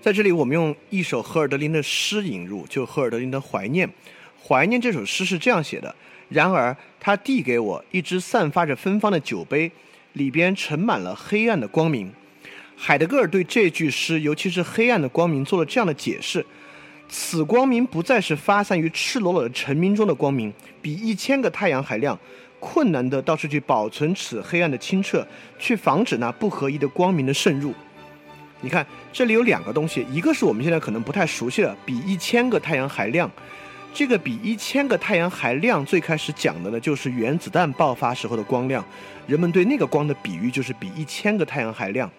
在这里，我们用一首赫尔德林的诗引入，就赫尔德林的《怀念》。《怀念》这首诗是这样写的：然而，他递给我一只散发着芬芳的酒杯，里边盛满了黑暗的光明。海德格尔对这句诗，尤其是黑暗的光明，做了这样的解释：此光明不再是发散于赤裸裸的晨明中的光明，比一千个太阳还亮。困难的倒是去保存此黑暗的清澈，去防止那不合一的光明的渗入。你看，这里有两个东西，一个是我们现在可能不太熟悉的，比一千个太阳还亮。这个比一千个太阳还亮，最开始讲的呢，就是原子弹爆发时候的光亮。人们对那个光的比喻就是比一千个太阳还亮。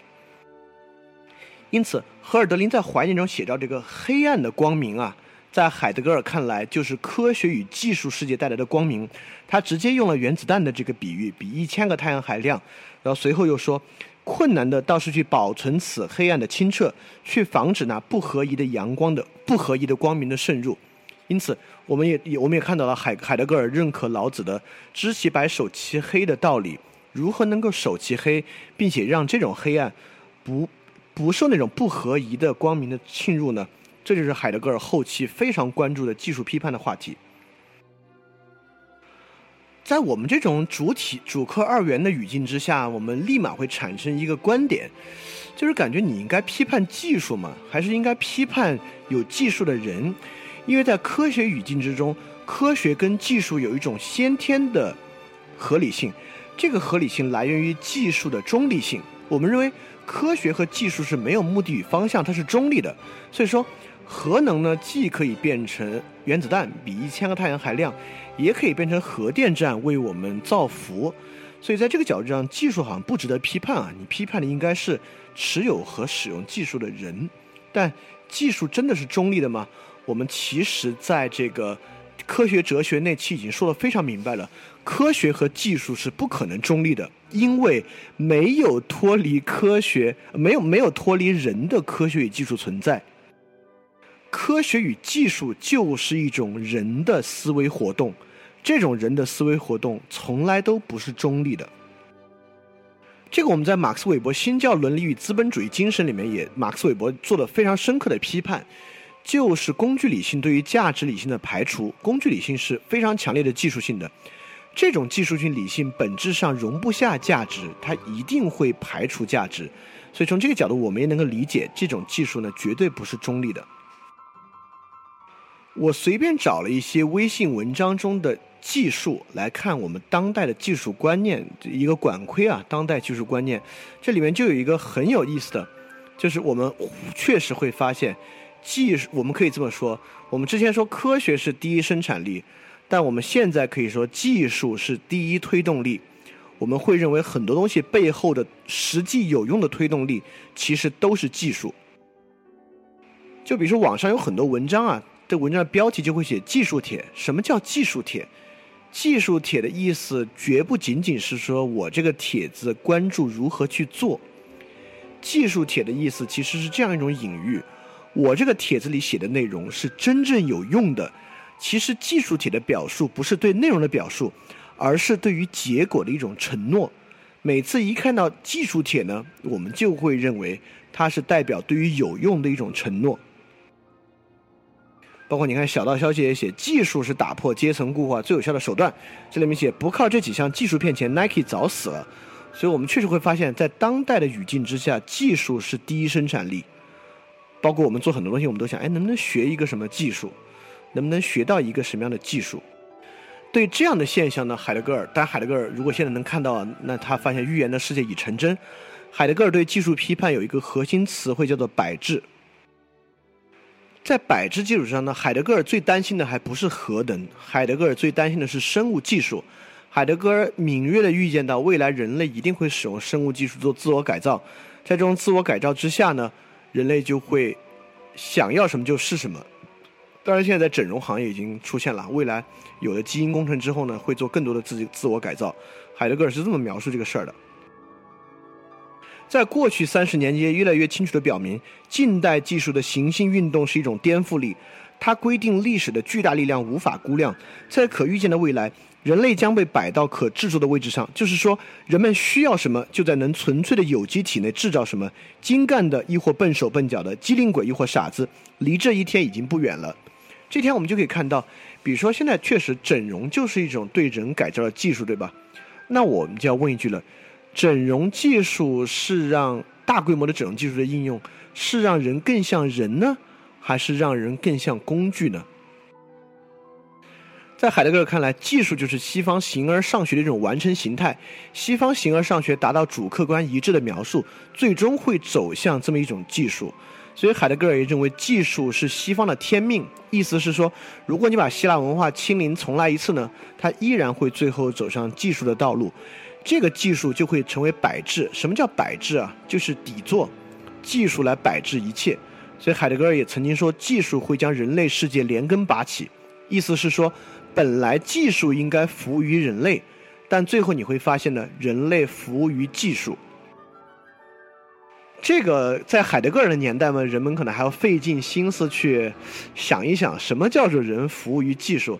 因此，赫尔德林在怀念中写到这个黑暗的光明啊，在海德格尔看来就是科学与技术世界带来的光明。他直接用了原子弹的这个比喻，比一千个太阳还亮。然后随后又说。困难的倒是去保存此黑暗的清澈，去防止那不合宜的阳光的不合宜的光明的渗入。因此，我们也也我们也看到了海海德格尔认可老子的“知其白，守其黑”的道理。如何能够守其黑，并且让这种黑暗不不受那种不合宜的光明的侵入呢？这就是海德格尔后期非常关注的技术批判的话题。在我们这种主体主客二元的语境之下，我们立马会产生一个观点，就是感觉你应该批判技术吗？还是应该批判有技术的人？因为在科学语境之中，科学跟技术有一种先天的合理性，这个合理性来源于技术的中立性。我们认为科学和技术是没有目的与方向，它是中立的。所以说，核能呢，既可以变成原子弹，比一千个太阳还亮。也可以变成核电站为我们造福，所以在这个角度上，技术好像不值得批判啊。你批判的应该是持有和使用技术的人，但技术真的是中立的吗？我们其实在这个科学哲学那期已经说的非常明白了，科学和技术是不可能中立的，因为没有脱离科学，没有没有脱离人的科学与技术存在。科学与技术就是一种人的思维活动，这种人的思维活动从来都不是中立的。这个我们在马克思韦伯《新教伦理与资本主义精神》里面也，马克思韦伯做了非常深刻的批判，就是工具理性对于价值理性的排除。工具理性是非常强烈的技术性的，这种技术性理性本质上容不下价值，它一定会排除价值。所以从这个角度，我们也能够理解这种技术呢，绝对不是中立的。我随便找了一些微信文章中的技术来看，我们当代的技术观念一个管窥啊，当代技术观念，这里面就有一个很有意思的，就是我们确实会发现，技术我们可以这么说，我们之前说科学是第一生产力，但我们现在可以说技术是第一推动力。我们会认为很多东西背后的实际有用的推动力，其实都是技术。就比如说网上有很多文章啊。这文章的标题就会写“技术帖”。什么叫技术帖？技术帖的意思绝不仅仅是说我这个帖子关注如何去做。技术帖的意思其实是这样一种隐喻：我这个帖子里写的内容是真正有用的。其实技术帖的表述不是对内容的表述，而是对于结果的一种承诺。每次一看到技术帖呢，我们就会认为它是代表对于有用的一种承诺。包括你看，小道消息也写，技术是打破阶层固化最有效的手段。这里面写，不靠这几项技术骗钱，Nike 早死了。所以我们确实会发现，在当代的语境之下，技术是第一生产力。包括我们做很多东西，我们都想，哎，能不能学一个什么技术？能不能学到一个什么样的技术？对这样的现象呢，海德格尔，但海德格尔如果现在能看到，那他发现预言的世界已成真。海德格尔对技术批判有一个核心词汇，叫做摆置。在摆置基础上呢，海德格尔最担心的还不是核能，海德格尔最担心的是生物技术。海德格尔敏锐地预见到未来人类一定会使用生物技术做自我改造，在这种自我改造之下呢，人类就会想要什么就是什么。当然，现在在整容行业已经出现了，未来有了基因工程之后呢，会做更多的自己自我改造。海德格尔是这么描述这个事儿的。在过去三十年间，越来越清楚地表明，近代技术的行星运动是一种颠覆力。它规定历史的巨大力量无法估量，在可预见的未来，人类将被摆到可制作的位置上。就是说，人们需要什么，就在能纯粹的有机体内制造什么。精干的亦或笨手笨脚的，机灵鬼亦或傻子，离这一天已经不远了。这天我们就可以看到，比如说现在确实整容就是一种对人改造的技术，对吧？那我们就要问一句了：整容技术是让大规模的整容技术的应用，是让人更像人呢？还是让人更像工具呢？在海德格尔看来，技术就是西方形而上学的一种完成形态。西方形而上学达到主客观一致的描述，最终会走向这么一种技术。所以，海德格尔也认为技术是西方的天命。意思是说，如果你把希腊文化清零重来一次呢，它依然会最后走上技术的道路。这个技术就会成为摆置。什么叫摆置啊？就是底座，技术来摆置一切。所以海德格尔也曾经说，技术会将人类世界连根拔起。意思是说，本来技术应该服务于人类，但最后你会发现呢，人类服务于技术。这个在海德格尔的年代嘛，人们可能还要费尽心思去想一想，什么叫做人服务于技术。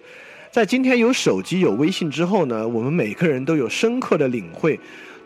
在今天有手机有微信之后呢，我们每个人都有深刻的领会，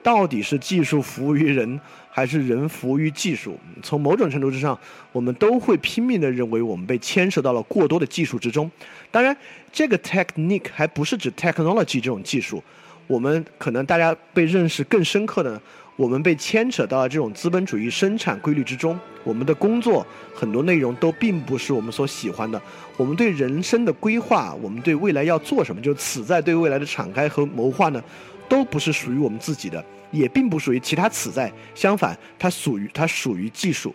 到底是技术服务于人。还是人服务于技术，从某种程度之上，我们都会拼命的认为我们被牵涉到了过多的技术之中。当然，这个 technique 还不是指 technology 这种技术，我们可能大家被认识更深刻的，我们被牵扯到了这种资本主义生产规律之中。我们的工作很多内容都并不是我们所喜欢的。我们对人生的规划，我们对未来要做什么，就此在对未来的敞开和谋划呢，都不是属于我们自己的。也并不属于其他此在，相反，它属于它属于技术。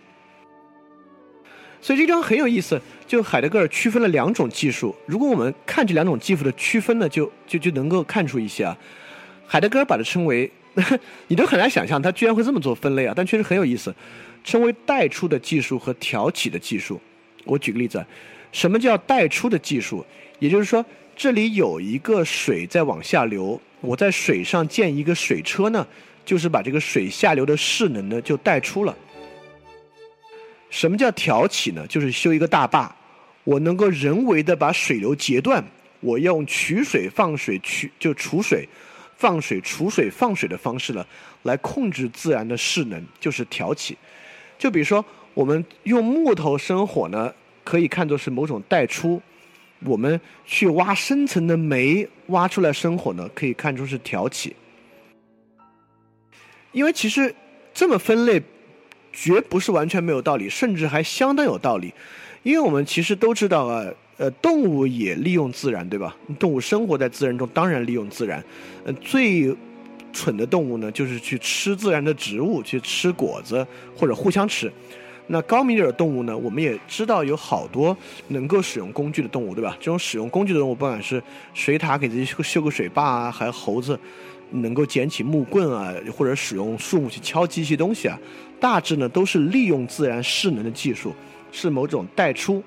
所以这张很有意思，就海德格尔区分了两种技术。如果我们看这两种技术的区分呢，就就就能够看出一些啊。海德格尔把它称为，你都很难想象他居然会这么做分类啊，但确实很有意思，称为带出的技术和挑起的技术。我举个例子，什么叫带出的技术？也就是说，这里有一个水在往下流。我在水上建一个水车呢，就是把这个水下流的势能呢就带出了。什么叫挑起呢？就是修一个大坝，我能够人为的把水流截断，我用取水放水取就储水，放水储水放水的方式呢，来控制自然的势能，就是挑起。就比如说我们用木头生火呢，可以看作是某种带出。我们去挖深层的煤，挖出来生火呢，可以看出是挑起。因为其实这么分类，绝不是完全没有道理，甚至还相当有道理。因为我们其实都知道啊，呃，动物也利用自然，对吧？动物生活在自然中，当然利用自然。呃，最蠢的动物呢，就是去吃自然的植物，去吃果子或者互相吃。那高明点的动物呢？我们也知道有好多能够使用工具的动物，对吧？这种使用工具的动物，不管是水獭给自己修修个水坝啊，还有猴子能够捡起木棍啊，或者使用树木去敲击一些东西啊，大致呢都是利用自然势能的技术，是某种带出。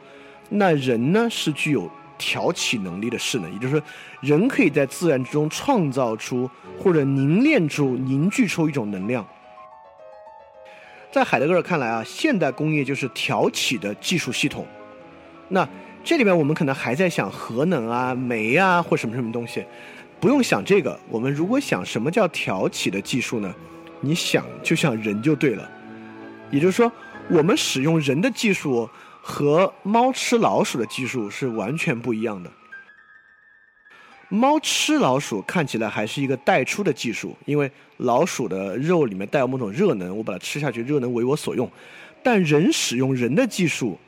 那人呢是具有挑起能力的势能，也就是说，人可以在自然之中创造出或者凝练出、凝聚出一种能量。在海德格尔看来啊，现代工业就是挑起的技术系统。那这里面我们可能还在想核能啊、煤啊或什么什么东西，不用想这个。我们如果想什么叫挑起的技术呢？你想就像人就对了。也就是说，我们使用人的技术和猫吃老鼠的技术是完全不一样的。猫吃老鼠看起来还是一个带出的技术，因为老鼠的肉里面带有某种热能，我把它吃下去，热能为我所用。但人使用人的技术，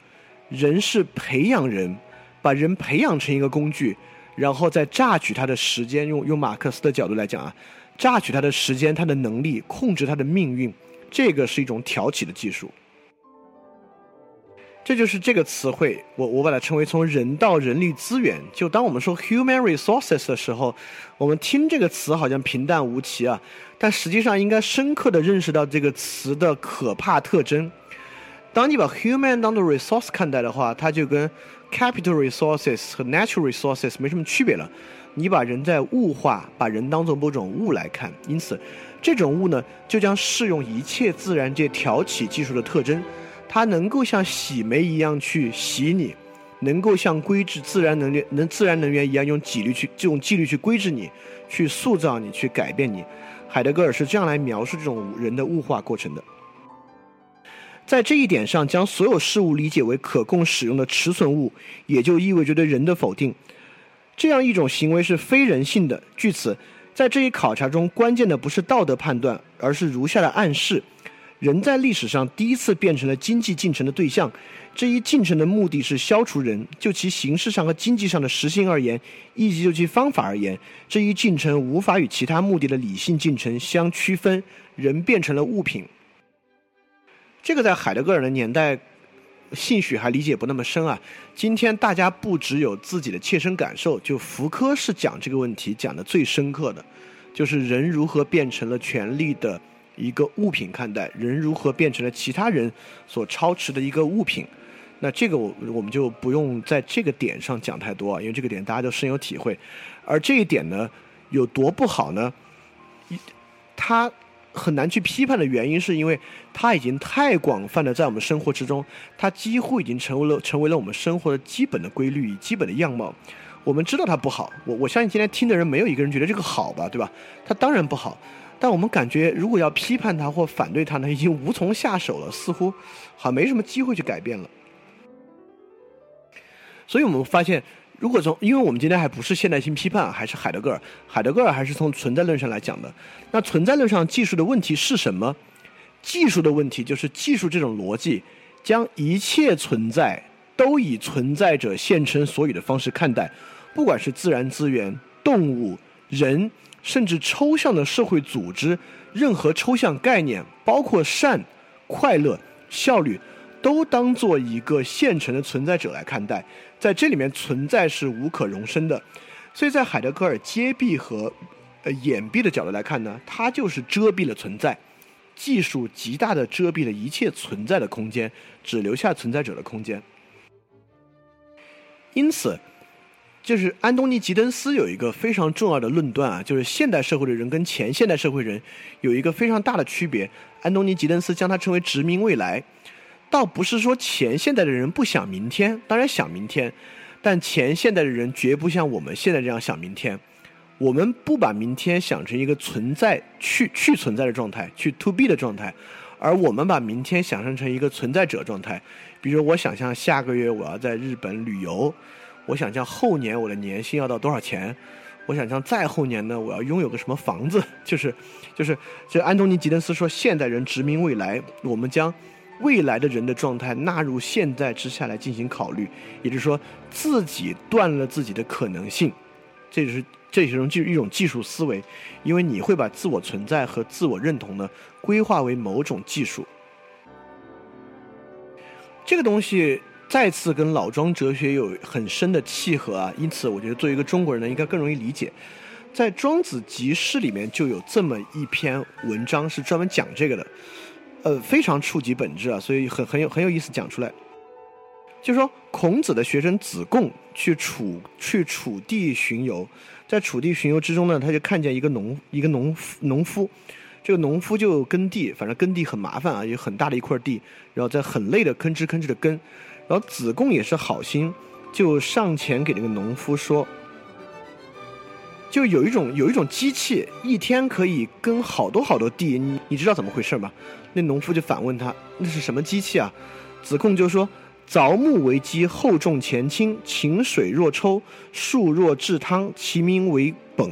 人是培养人，把人培养成一个工具，然后再榨取他的时间。用用马克思的角度来讲啊，榨取他的时间、他的能力，控制他的命运，这个是一种挑起的技术。这就是这个词汇，我我把它称为从人到人力资源。就当我们说 human resources 的时候，我们听这个词好像平淡无奇啊，但实际上应该深刻的认识到这个词的可怕特征。当你把 human 当做 resource 看待的话，它就跟 capital resources 和 natural resources 没什么区别了。你把人在物化，把人当做某种物来看，因此这种物呢，就将适用一切自然界挑起技术的特征。它能够像洗煤一样去洗你，能够像规制自然能源、能自然能源一样用纪律去这种纪律去规制你，去塑造你，去改变你。海德格尔是这样来描述这种人的物化过程的。在这一点上，将所有事物理解为可供使用的持存物，也就意味着对人的否定。这样一种行为是非人性的。据此，在这一考察中，关键的不是道德判断，而是如下的暗示：人在历史上第一次变成了经济进程的对象。这一进程的目的是消除人。就其形式上和经济上的实性而言，以及就其方法而言，这一进程无法与其他目的的理性进程相区分。人变成了物品。这个在海德格尔的年代，兴许还理解不那么深啊。今天大家不只有自己的切身感受，就福柯是讲这个问题讲的最深刻的，就是人如何变成了权力的一个物品看待，人如何变成了其他人所超持的一个物品。那这个我我们就不用在这个点上讲太多啊，因为这个点大家都深有体会。而这一点呢，有多不好呢？一，他。很难去批判的原因，是因为它已经太广泛的在我们生活之中，它几乎已经成为了成为了我们生活的基本的规律与基本的样貌。我们知道它不好，我我相信今天听的人没有一个人觉得这个好吧，对吧？它当然不好，但我们感觉如果要批判它或反对它呢，已经无从下手了，似乎好像没什么机会去改变了。所以我们发现。如果从，因为我们今天还不是现代性批判，还是海德格尔，海德格尔还是从存在论上来讲的。那存在论上技术的问题是什么？技术的问题就是技术这种逻辑，将一切存在都以存在者现成所有的方式看待，不管是自然资源、动物、人，甚至抽象的社会组织，任何抽象概念，包括善、快乐、效率。都当做一个现成的存在者来看待，在这里面存在是无可容身的，所以在海德格尔揭蔽和呃掩蔽的角度来看呢，它就是遮蔽了存在，技术极大的遮蔽了一切存在的空间，只留下存在者的空间。因此，就是安东尼吉登斯有一个非常重要的论断啊，就是现代社会的人跟前现代社会人有一个非常大的区别。安东尼吉登斯将它称为殖民未来。倒不是说前现代的人不想明天，当然想明天，但前现代的人绝不像我们现在这样想明天。我们不把明天想成一个存在去去存在的状态，去 to be 的状态，而我们把明天想象成一个存在者状态。比如我想象下个月我要在日本旅游，我想象后年我的年薪要到多少钱，我想象再后年呢我要拥有个什么房子，就是就是，就安东尼吉登斯说现代人殖民未来，我们将。未来的人的状态纳入现在之下来进行考虑，也就是说，自己断了自己的可能性，这就是这是一种技一种技术思维，因为你会把自我存在和自我认同呢规划为某种技术。这个东西再次跟老庄哲学有很深的契合啊，因此我觉得作为一个中国人呢，应该更容易理解。在《庄子集释》里面就有这么一篇文章是专门讲这个的。呃，非常触及本质啊，所以很很有很有意思讲出来。就是说，孔子的学生子贡去楚去楚地巡游，在楚地巡游之中呢，他就看见一个农一个农夫农夫，这个农夫就耕地，反正耕地很麻烦啊，有很大的一块地，然后在很累的吭哧吭哧的耕，然后子贡也是好心，就上前给那个农夫说。就有一种有一种机器，一天可以耕好多好多地，你你知道怎么回事吗？那农夫就反问他：“那是什么机器啊？”子贡就说：“凿木为机，厚重前倾，晴水若抽，树若制汤，其名为苯。”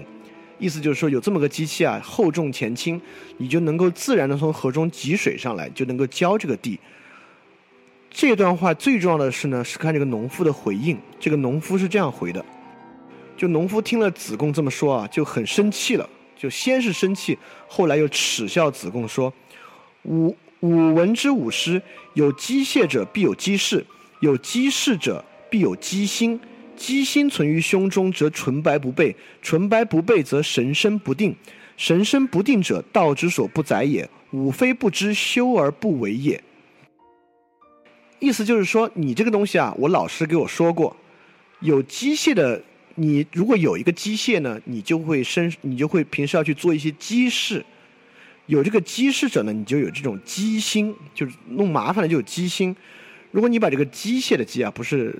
意思就是说，有这么个机器啊，厚重前倾，你就能够自然的从河中汲水上来，就能够浇这个地。这段话最重要的是呢，是看这个农夫的回应。这个农夫是这样回的。就农夫听了子贡这么说啊，就很生气了。就先是生气，后来又耻笑子贡说：“吾吾闻之吾师，有机械者必有机事，有机事者必有机心。机心存于胸中，则纯白不备；纯白不备，则神身不定。神身不定者，道之所不载也。吾非不知，修而不为也。”意思就是说，你这个东西啊，我老师给我说过，有机械的。你如果有一个机械呢，你就会生，你就会平时要去做一些机事。有这个机事者呢，你就有这种机心，就是弄麻烦了就有机心。如果你把这个机械的机啊，不是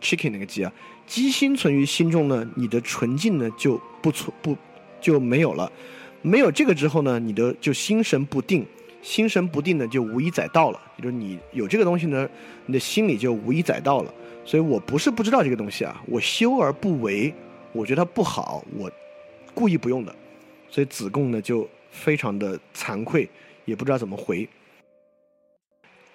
chicken 那个机啊，机心存于心中呢，你的纯净呢就不存不就没有了。没有这个之后呢，你的就心神不定，心神不定呢就无以载道了。就是你有这个东西呢，你的心里就无以载道了。所以我不是不知道这个东西啊，我修而不为，我觉得它不好，我故意不用的。所以子贡呢就非常的惭愧，也不知道怎么回。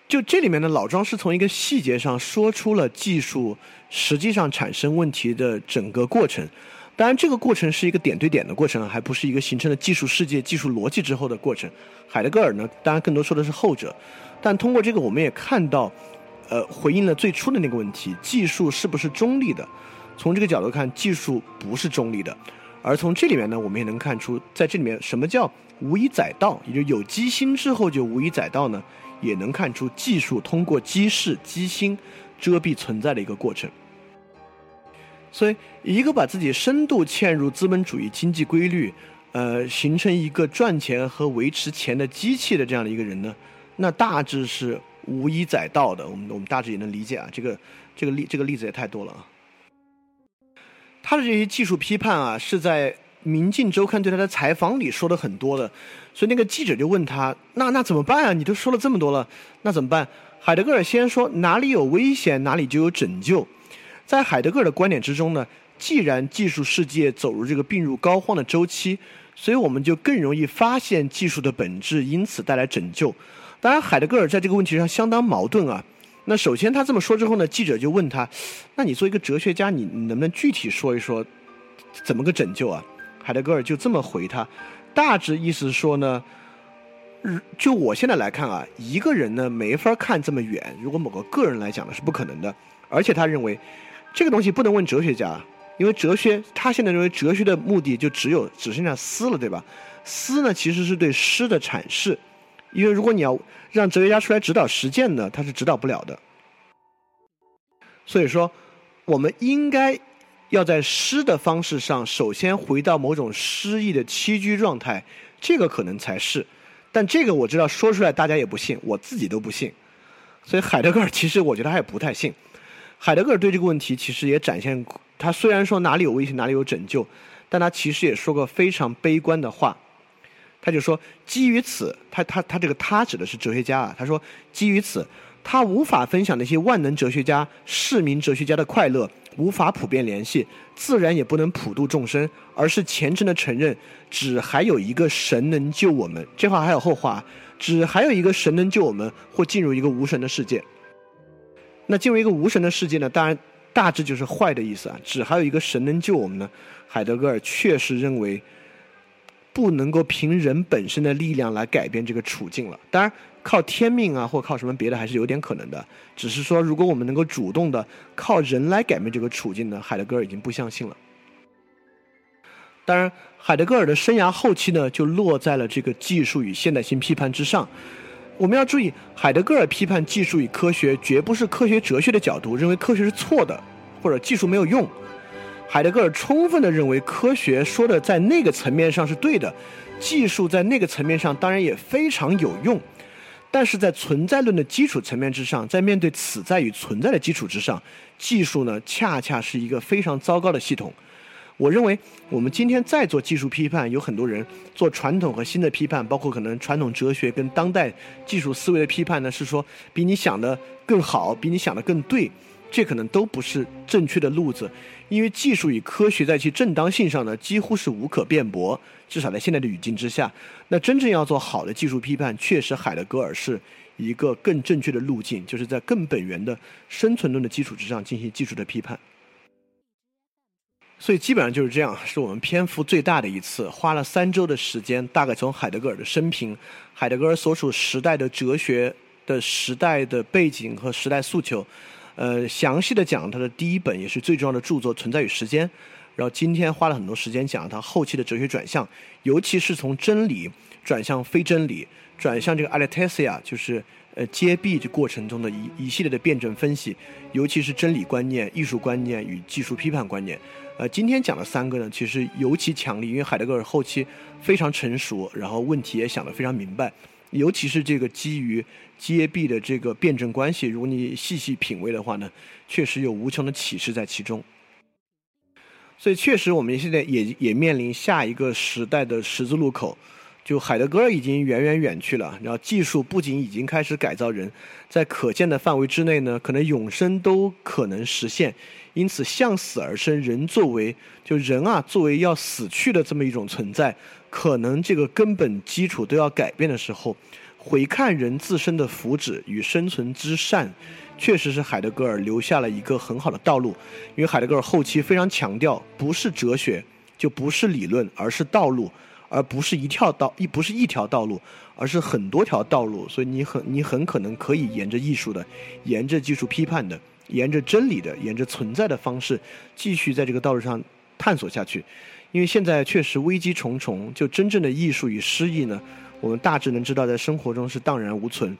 就这里面呢，老庄是从一个细节上说出了技术实际上产生问题的整个过程。当然，这个过程是一个点对点的过程，还不是一个形成了技术世界、技术逻辑之后的过程。海德格尔呢，当然更多说的是后者。但通过这个，我们也看到，呃，回应了最初的那个问题：技术是不是中立的？从这个角度看，技术不是中立的。而从这里面呢，我们也能看出，在这里面什么叫无以载道，也就有机心之后就无以载道呢？也能看出技术通过机势、机心遮蔽存在的一个过程。所以，一个把自己深度嵌入资本主义经济规律，呃，形成一个赚钱和维持钱的机器的这样的一个人呢，那大致是无一载道的。我们我们大致也能理解啊，这个这个例这个例子也太多了啊。他的这些技术批判啊，是在《明镜周刊》对他的采访里说的很多的。所以那个记者就问他：“那那怎么办啊？你都说了这么多了，那怎么办？”海德格尔先说：“哪里有危险，哪里就有拯救。”在海德格尔的观点之中呢，既然技术世界走入这个病入膏肓的周期，所以我们就更容易发现技术的本质，因此带来拯救。当然，海德格尔在这个问题上相当矛盾啊。那首先他这么说之后呢，记者就问他：“那你作为一个哲学家，你能不能具体说一说怎么个拯救啊？”海德格尔就这么回他，大致意思是说呢，就我现在来看啊，一个人呢没法看这么远。如果某个个人来讲呢，是不可能的。而且他认为。这个东西不能问哲学家，因为哲学他现在认为哲学的目的就只有只剩下思了，对吧？思呢其实是对诗的阐释，因为如果你要让哲学家出来指导实践呢，他是指导不了的。所以说，我们应该要在诗的方式上，首先回到某种诗意的栖居状态，这个可能才是。但这个我知道说出来大家也不信，我自己都不信。所以海德格尔其实我觉得他也不太信。海德格尔对这个问题其实也展现，他虽然说哪里有危险哪里有拯救，但他其实也说过非常悲观的话。他就说，基于此，他他他这个他指的是哲学家啊。他说，基于此，他无法分享那些万能哲学家、市民哲学家的快乐，无法普遍联系，自然也不能普度众生，而是虔诚的承认，只还有一个神能救我们。这话还有后话，只还有一个神能救我们，或进入一个无神的世界。那进入一个无神的世界呢？当然，大致就是坏的意思啊。只还有一个神能救我们呢？海德格尔确实认为，不能够凭人本身的力量来改变这个处境了。当然，靠天命啊，或靠什么别的还是有点可能的。只是说，如果我们能够主动的靠人来改变这个处境呢？海德格尔已经不相信了。当然，海德格尔的生涯后期呢，就落在了这个技术与现代性批判之上。我们要注意，海德格尔批判技术与科学，绝不是科学哲学的角度，认为科学是错的，或者技术没有用。海德格尔充分的认为，科学说的在那个层面上是对的，技术在那个层面上当然也非常有用，但是在存在论的基础层面之上，在面对此在与存在的基础之上，技术呢，恰恰是一个非常糟糕的系统。我认为，我们今天在做技术批判，有很多人做传统和新的批判，包括可能传统哲学跟当代技术思维的批判呢，是说比你想的更好，比你想的更对，这可能都不是正确的路子。因为技术与科学在其正当性上呢，几乎是无可辩驳，至少在现在的语境之下。那真正要做好的技术批判，确实海德格尔是一个更正确的路径，就是在更本源的生存论的基础之上进行技术的批判。所以基本上就是这样，是我们篇幅最大的一次，花了三周的时间，大概从海德格尔的生平、海德格尔所处时代的哲学的时代的背景和时代诉求，呃，详细的讲他的第一本也是最重要的著作《存在与时间》，然后今天花了很多时间讲他后期的哲学转向，尤其是从真理转向非真理，转向这个 aletheia，就是呃揭蔽这过程中的一一系列的辩证分析，尤其是真理观念、艺术观念与技术批判观念。呃，今天讲的三个呢，其实尤其强力，因为海德格尔后期非常成熟，然后问题也想得非常明白，尤其是这个基于揭蔽的这个辩证关系，如果你细细品味的话呢，确实有无穷的启示在其中。所以，确实我们现在也也面临下一个时代的十字路口。就海德格尔已经远远远去了，然后技术不仅已经开始改造人，在可见的范围之内呢，可能永生都可能实现。因此，向死而生，人作为就人啊，作为要死去的这么一种存在，可能这个根本基础都要改变的时候，回看人自身的福祉与生存之善，确实是海德格尔留下了一个很好的道路。因为海德格尔后期非常强调，不是哲学，就不是理论，而是道路。而不是一条道一不是一条道路，而是很多条道路。所以你很你很可能可以沿着艺术的，沿着技术批判的，沿着真理的，沿着存在的方式，继续在这个道路上探索下去。因为现在确实危机重重，就真正的艺术与诗意呢，我们大致能知道在生活中是荡然无存。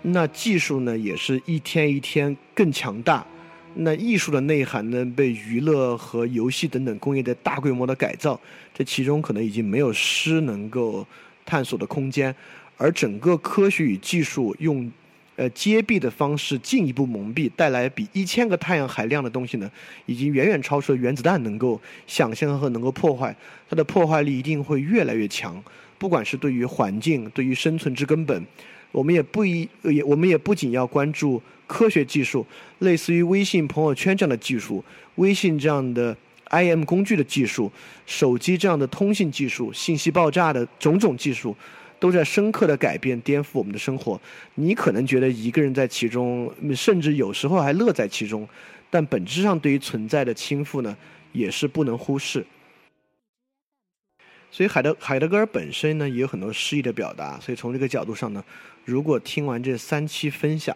那技术呢，也是一天一天更强大。那艺术的内涵呢，被娱乐和游戏等等工业的大规模的改造，这其中可能已经没有诗能够探索的空间，而整个科学与技术用呃揭蔽的方式进一步蒙蔽，带来比一千个太阳还亮的东西呢，已经远远超出了原子弹能够想象和能够破坏，它的破坏力一定会越来越强，不管是对于环境，对于生存之根本。我们也不一也，我们也不仅要关注科学技术，类似于微信朋友圈这样的技术，微信这样的 IM 工具的技术，手机这样的通信技术，信息爆炸的种种技术，都在深刻的改变、颠覆我们的生活。你可能觉得一个人在其中，甚至有时候还乐在其中，但本质上对于存在的倾覆呢，也是不能忽视。所以海德海德格尔本身呢也有很多诗意的表达，所以从这个角度上呢，如果听完这三期分享，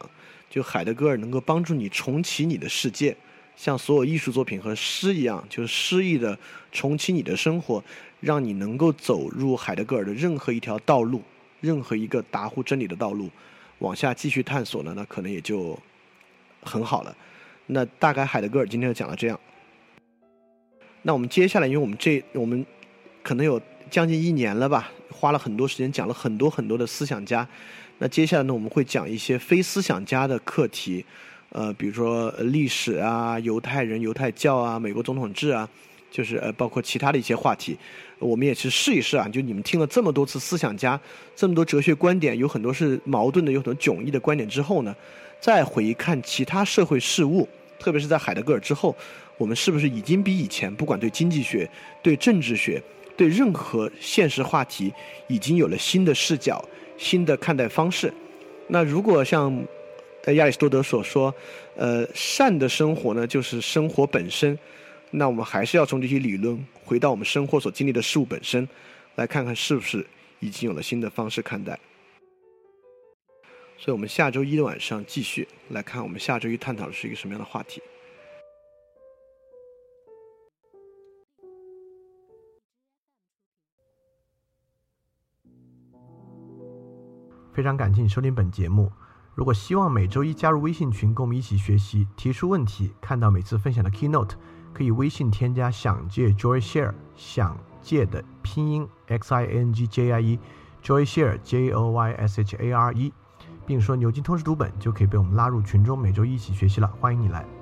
就海德格尔能够帮助你重启你的世界，像所有艺术作品和诗一样，就是诗意的重启你的生活，让你能够走入海德格尔的任何一条道路，任何一个达乎真理的道路，往下继续探索呢，那可能也就很好了。那大概海德格尔今天就讲到这样。那我们接下来，因为我们这我们。可能有将近一年了吧，花了很多时间讲了很多很多的思想家。那接下来呢，我们会讲一些非思想家的课题，呃，比如说历史啊、犹太人、犹太教啊、美国总统制啊，就是呃，包括其他的一些话题。我们也去试一试啊，就你们听了这么多次思想家，这么多哲学观点，有很多是矛盾的，有很多迥异的观点之后呢，再回看其他社会事物，特别是在海德格尔之后，我们是不是已经比以前，不管对经济学、对政治学。对任何现实话题已经有了新的视角、新的看待方式。那如果像亚里士多德所说，呃，善的生活呢，就是生活本身。那我们还是要从这些理论回到我们生活所经历的事物本身，来看看是不是已经有了新的方式看待。所以我们下周一的晚上继续来看，我们下周一探讨的是一个什么样的话题。非常感谢你收听本节目。如果希望每周一加入微信群，跟我们一起学习，提出问题，看到每次分享的 keynote，可以微信添加“想借 Joy Share”，想借的拼音 x i n g j i e，Joy Share j o y s h a r e，并说牛津通识读本，就可以被我们拉入群中，每周一起学习了。欢迎你来。